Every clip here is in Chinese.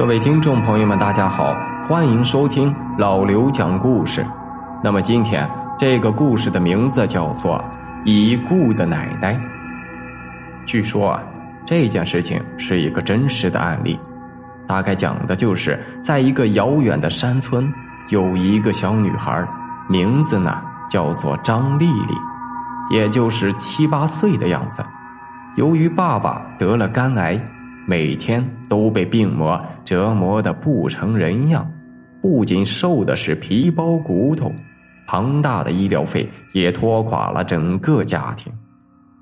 各位听众朋友们，大家好，欢迎收听老刘讲故事。那么今天这个故事的名字叫做《已故的奶奶》。据说啊，这件事情是一个真实的案例，大概讲的就是在一个遥远的山村，有一个小女孩，名字呢叫做张丽丽，也就是七八岁的样子。由于爸爸得了肝癌。每天都被病魔折磨的不成人样，不仅瘦的是皮包骨头，庞大的医疗费也拖垮了整个家庭。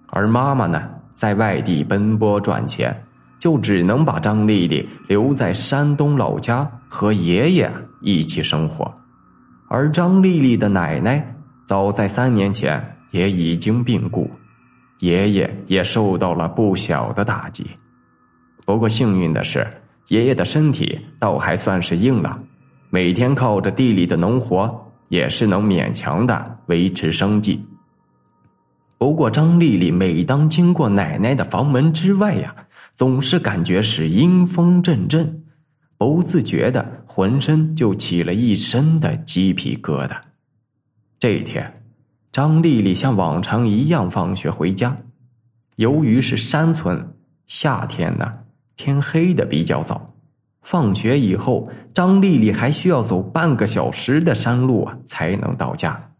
而妈妈呢，在外地奔波赚钱，就只能把张丽丽留在山东老家和爷爷一起生活。而张丽丽的奶奶早在三年前也已经病故，爷爷也受到了不小的打击。不过幸运的是，爷爷的身体倒还算是硬朗，每天靠着地里的农活，也是能勉强的维持生计。不过张丽丽每当经过奶奶的房门之外呀，总是感觉是阴风阵阵，不自觉的浑身就起了一身的鸡皮疙瘩。这一天，张丽丽像往常一样放学回家，由于是山村，夏天呢。天黑的比较早，放学以后，张丽丽还需要走半个小时的山路啊，才能到家。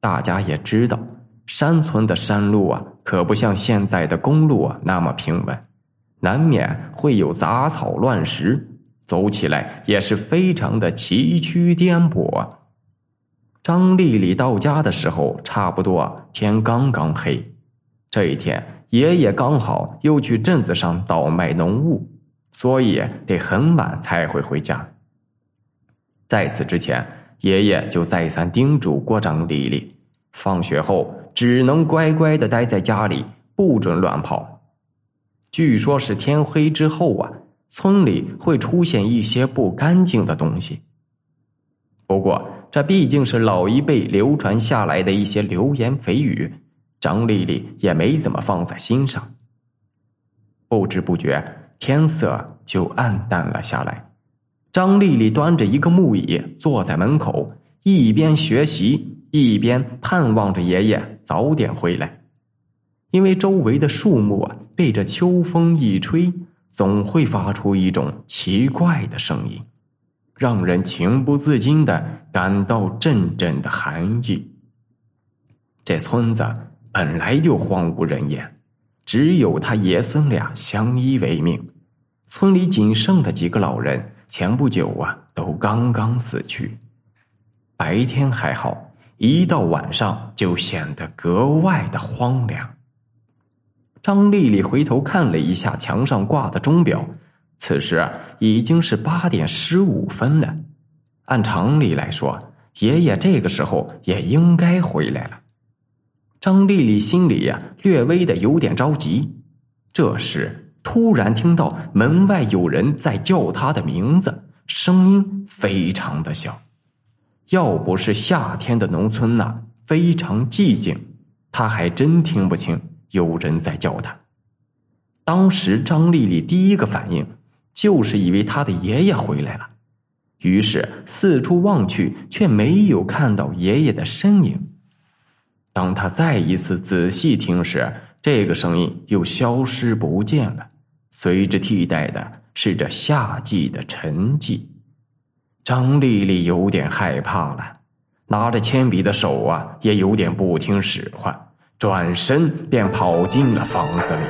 大家也知道，山村的山路啊，可不像现在的公路啊那么平稳，难免会有杂草乱石，走起来也是非常的崎岖颠簸。张丽丽到家的时候，差不多天刚刚黑。这一天。爷爷刚好又去镇子上倒卖农物，所以得很晚才会回家。在此之前，爷爷就再三叮嘱过张丽丽，放学后只能乖乖的待在家里，不准乱跑。据说是天黑之后啊，村里会出现一些不干净的东西。不过，这毕竟是老一辈流传下来的一些流言蜚语。张丽丽也没怎么放在心上。不知不觉，天色就暗淡了下来。张丽丽端着一个木椅坐在门口，一边学习，一边盼望着爷爷早点回来。因为周围的树木啊，被这秋风一吹，总会发出一种奇怪的声音，让人情不自禁的感到阵阵的寒意。这村子。本来就荒无人烟，只有他爷孙俩相依为命。村里仅剩的几个老人，前不久啊都刚刚死去。白天还好，一到晚上就显得格外的荒凉。张丽丽回头看了一下墙上挂的钟表，此时已经是八点十五分了。按常理来说，爷爷这个时候也应该回来了。张丽丽心里呀，略微的有点着急。这时，突然听到门外有人在叫她的名字，声音非常的小。要不是夏天的农村呐，非常寂静，她还真听不清有人在叫她。当时，张丽丽第一个反应就是以为她的爷爷回来了，于是四处望去，却没有看到爷爷的身影。当他再一次仔细听时，这个声音又消失不见了，随之替代的是这夏季的沉寂。张丽丽有点害怕了，拿着铅笔的手啊，也有点不听使唤，转身便跑进了房子里。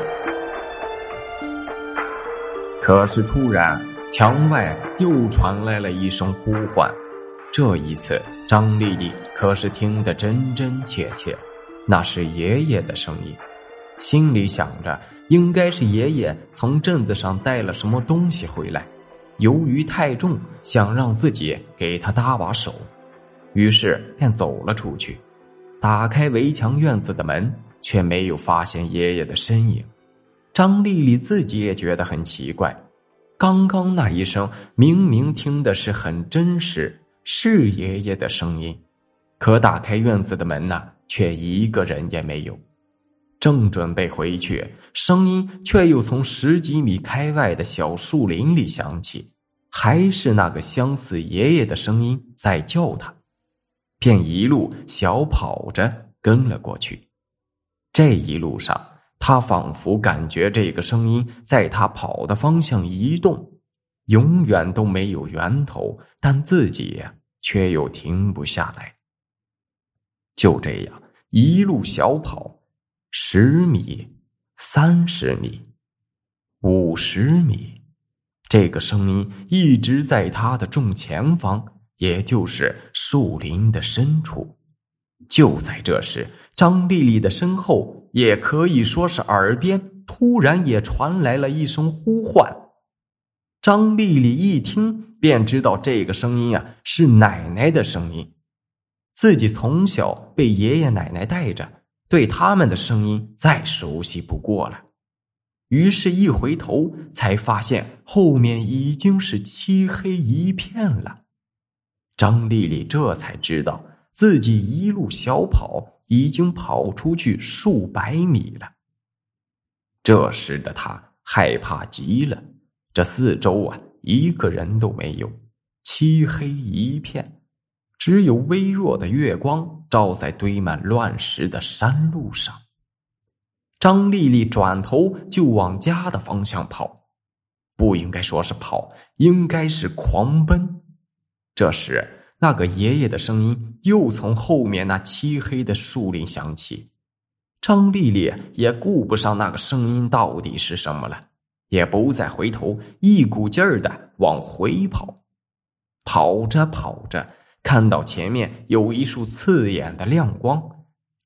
可是突然，墙外又传来了一声呼唤。这一次，张丽丽可是听得真真切切，那是爷爷的声音，心里想着应该是爷爷从镇子上带了什么东西回来，由于太重，想让自己给他搭把手，于是便走了出去，打开围墙院子的门，却没有发现爷爷的身影。张丽丽自己也觉得很奇怪，刚刚那一声明明听的是很真实。是爷爷的声音，可打开院子的门呐，却一个人也没有。正准备回去，声音却又从十几米开外的小树林里响起，还是那个相似爷爷的声音在叫他，便一路小跑着跟了过去。这一路上，他仿佛感觉这个声音在他跑的方向移动，永远都没有源头，但自己却又停不下来。就这样一路小跑。十米，三十米，五十米，这个声音一直在他的正前方，也就是树林的深处。就在这时，张丽丽的身后，也可以说是耳边，突然也传来了一声呼唤。张丽丽一听，便知道这个声音啊是奶奶的声音，自己从小被爷爷奶奶带着。对他们的声音再熟悉不过了，于是，一回头才发现后面已经是漆黑一片了。张丽丽这才知道自己一路小跑，已经跑出去数百米了。这时的她害怕极了，这四周啊，一个人都没有，漆黑一片。只有微弱的月光照在堆满乱石的山路上。张丽丽转头就往家的方向跑，不应该说是跑，应该是狂奔。这时，那个爷爷的声音又从后面那漆黑的树林响起。张丽丽也顾不上那个声音到底是什么了，也不再回头，一股劲儿的往回跑。跑着跑着。看到前面有一束刺眼的亮光，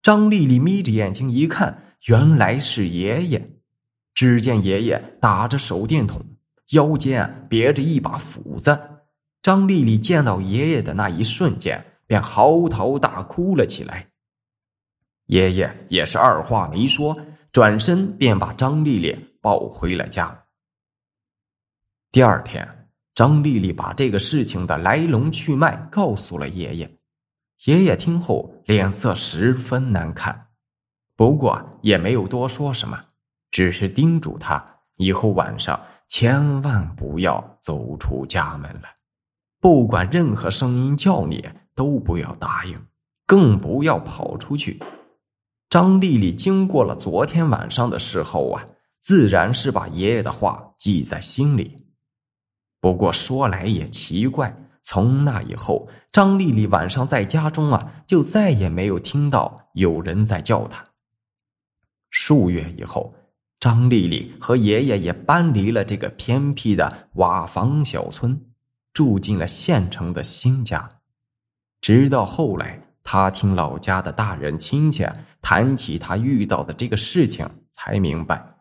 张丽丽眯着眼睛一看，原来是爷爷。只见爷爷打着手电筒，腰间别着一把斧子。张丽丽见到爷爷的那一瞬间，便嚎啕大哭了起来。爷爷也是二话没说，转身便把张丽丽抱回了家。第二天。张丽丽把这个事情的来龙去脉告诉了爷爷，爷爷听后脸色十分难看，不过也没有多说什么，只是叮嘱他以后晚上千万不要走出家门了，不管任何声音叫你都不要答应，更不要跑出去。张丽丽经过了昨天晚上的事后啊，自然是把爷爷的话记在心里。不过说来也奇怪，从那以后，张丽丽晚上在家中啊，就再也没有听到有人在叫她。数月以后，张丽丽和爷爷也搬离了这个偏僻的瓦房小村，住进了县城的新家。直到后来，她听老家的大人亲戚谈起她遇到的这个事情，才明白。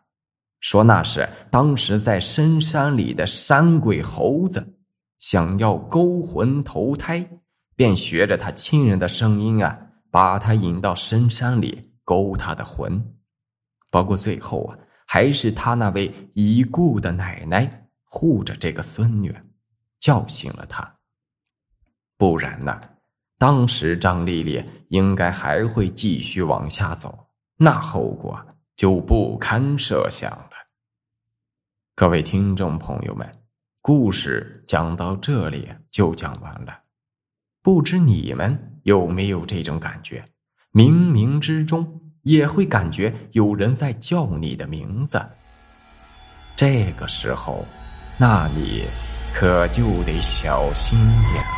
说那是当时在深山里的山鬼猴子，想要勾魂投胎，便学着他亲人的声音啊，把他引到深山里勾他的魂。不过最后啊，还是他那位已故的奶奶护着这个孙女，叫醒了他。不然呢，当时张丽丽应该还会继续往下走，那后果。就不堪设想了。各位听众朋友们，故事讲到这里就讲完了。不知你们有没有这种感觉？冥冥之中也会感觉有人在叫你的名字。这个时候，那你可就得小心点。